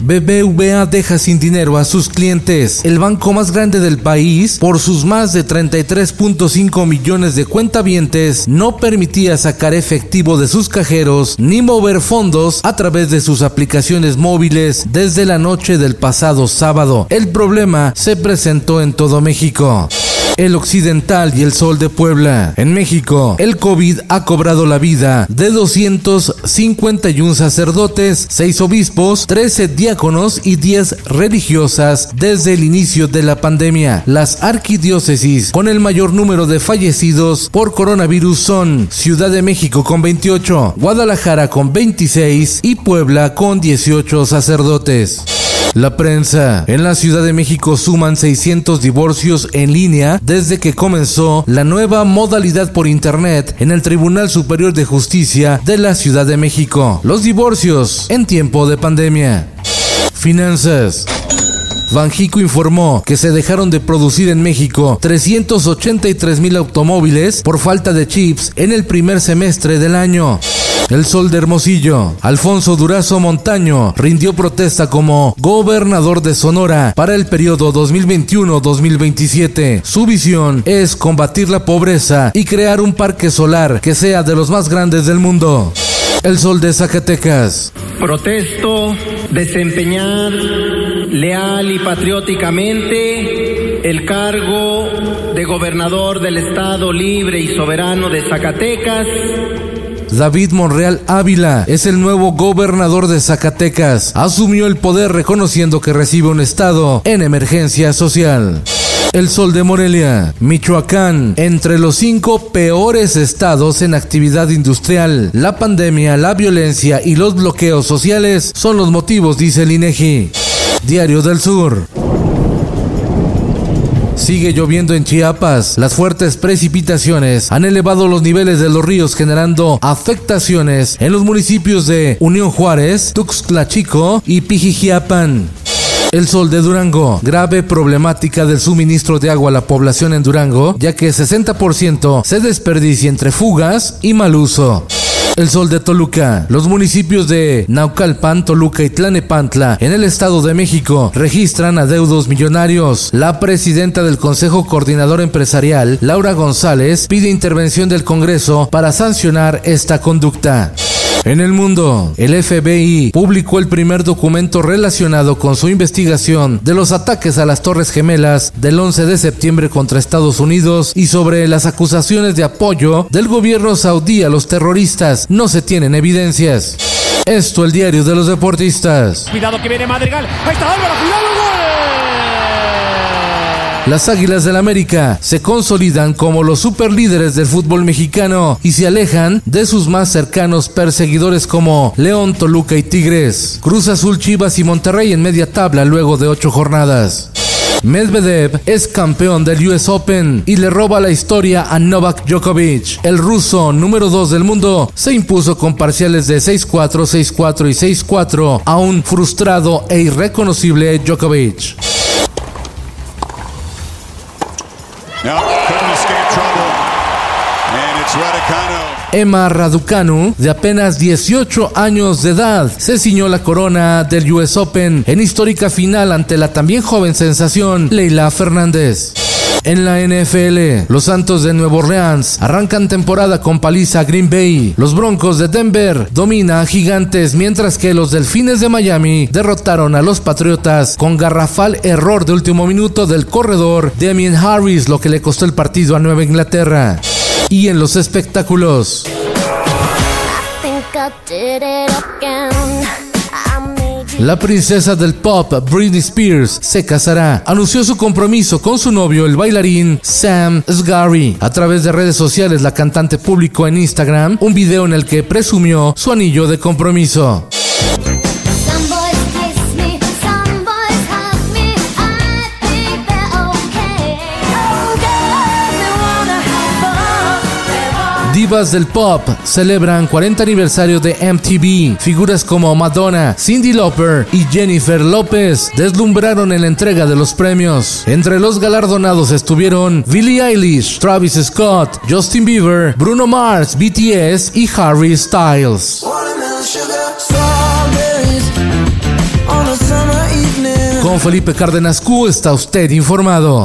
BBVA deja sin dinero a sus clientes. El banco más grande del país, por sus más de 33.5 millones de cuentavientes, no permitía sacar efectivo de sus cajeros ni mover fondos a través de sus aplicaciones móviles desde la noche del pasado sábado. El problema se presentó en todo México el Occidental y el Sol de Puebla. En México, el COVID ha cobrado la vida de 251 sacerdotes, 6 obispos, 13 diáconos y 10 religiosas desde el inicio de la pandemia. Las arquidiócesis con el mayor número de fallecidos por coronavirus son Ciudad de México con 28, Guadalajara con 26 y Puebla con 18 sacerdotes. La prensa. En la Ciudad de México suman 600 divorcios en línea desde que comenzó la nueva modalidad por Internet en el Tribunal Superior de Justicia de la Ciudad de México. Los divorcios en tiempo de pandemia. Finanzas. Banjico informó que se dejaron de producir en México 383 mil automóviles por falta de chips en el primer semestre del año. El Sol de Hermosillo, Alfonso Durazo Montaño, rindió protesta como gobernador de Sonora para el periodo 2021-2027. Su visión es combatir la pobreza y crear un parque solar que sea de los más grandes del mundo. El Sol de Zacatecas. Protesto desempeñar leal y patrióticamente el cargo de gobernador del Estado libre y soberano de Zacatecas David Monreal Ávila es el nuevo gobernador de Zacatecas. Asumió el poder reconociendo que recibe un estado en emergencia social. El Sol de Morelia, Michoacán, entre los cinco peores estados en actividad industrial. La pandemia, la violencia y los bloqueos sociales son los motivos, dice el INEGI. Diario del Sur. Sigue lloviendo en Chiapas. Las fuertes precipitaciones han elevado los niveles de los ríos generando afectaciones en los municipios de Unión Juárez, Tuxtla Chico y Pijijiapan. El Sol de Durango. Grave problemática del suministro de agua a la población en Durango, ya que 60% se desperdicia entre fugas y mal uso. El Sol de Toluca. Los municipios de Naucalpan, Toluca y Tlanepantla en el Estado de México registran adeudos millonarios. La presidenta del Consejo Coordinador Empresarial, Laura González, pide intervención del Congreso para sancionar esta conducta. En el mundo, el FBI publicó el primer documento relacionado con su investigación de los ataques a las Torres Gemelas del 11 de septiembre contra Estados Unidos y sobre las acusaciones de apoyo del gobierno saudí a los terroristas. No se tienen evidencias. Esto el diario de los deportistas. Cuidado que viene Madrigal. Ahí está Álvaro, cuidado, Las Águilas del América se consolidan como los superlíderes del fútbol mexicano y se alejan de sus más cercanos perseguidores como León, Toluca y Tigres. Cruz Azul, Chivas y Monterrey en media tabla luego de ocho jornadas. Medvedev es campeón del US Open y le roba la historia a Novak Djokovic. El ruso número 2 del mundo se impuso con parciales de 6-4, 6-4 y 6-4 a un frustrado e irreconocible Djokovic. Emma Raducanu, de apenas 18 años de edad, se ciñó la corona del US Open en histórica final ante la también joven sensación Leila Fernández. En la NFL, los Santos de Nueva Orleans arrancan temporada con paliza a Green Bay. Los Broncos de Denver dominan a Gigantes, mientras que los Delfines de Miami derrotaron a los Patriotas con garrafal error de último minuto del corredor Damien Harris, lo que le costó el partido a Nueva Inglaterra. Y en los espectáculos. La princesa del pop, Britney Spears, se casará. Anunció su compromiso con su novio, el bailarín Sam Sgari. A través de redes sociales, la cantante publicó en Instagram un video en el que presumió su anillo de compromiso. Del pop celebran 40 aniversario de MTV. Figuras como Madonna, Cindy Lauper y Jennifer López deslumbraron en la entrega de los premios. Entre los galardonados estuvieron Billie Eilish, Travis Scott, Justin Bieber, Bruno Mars, BTS y Harry Styles. Con Felipe Cárdenas Q está usted informado.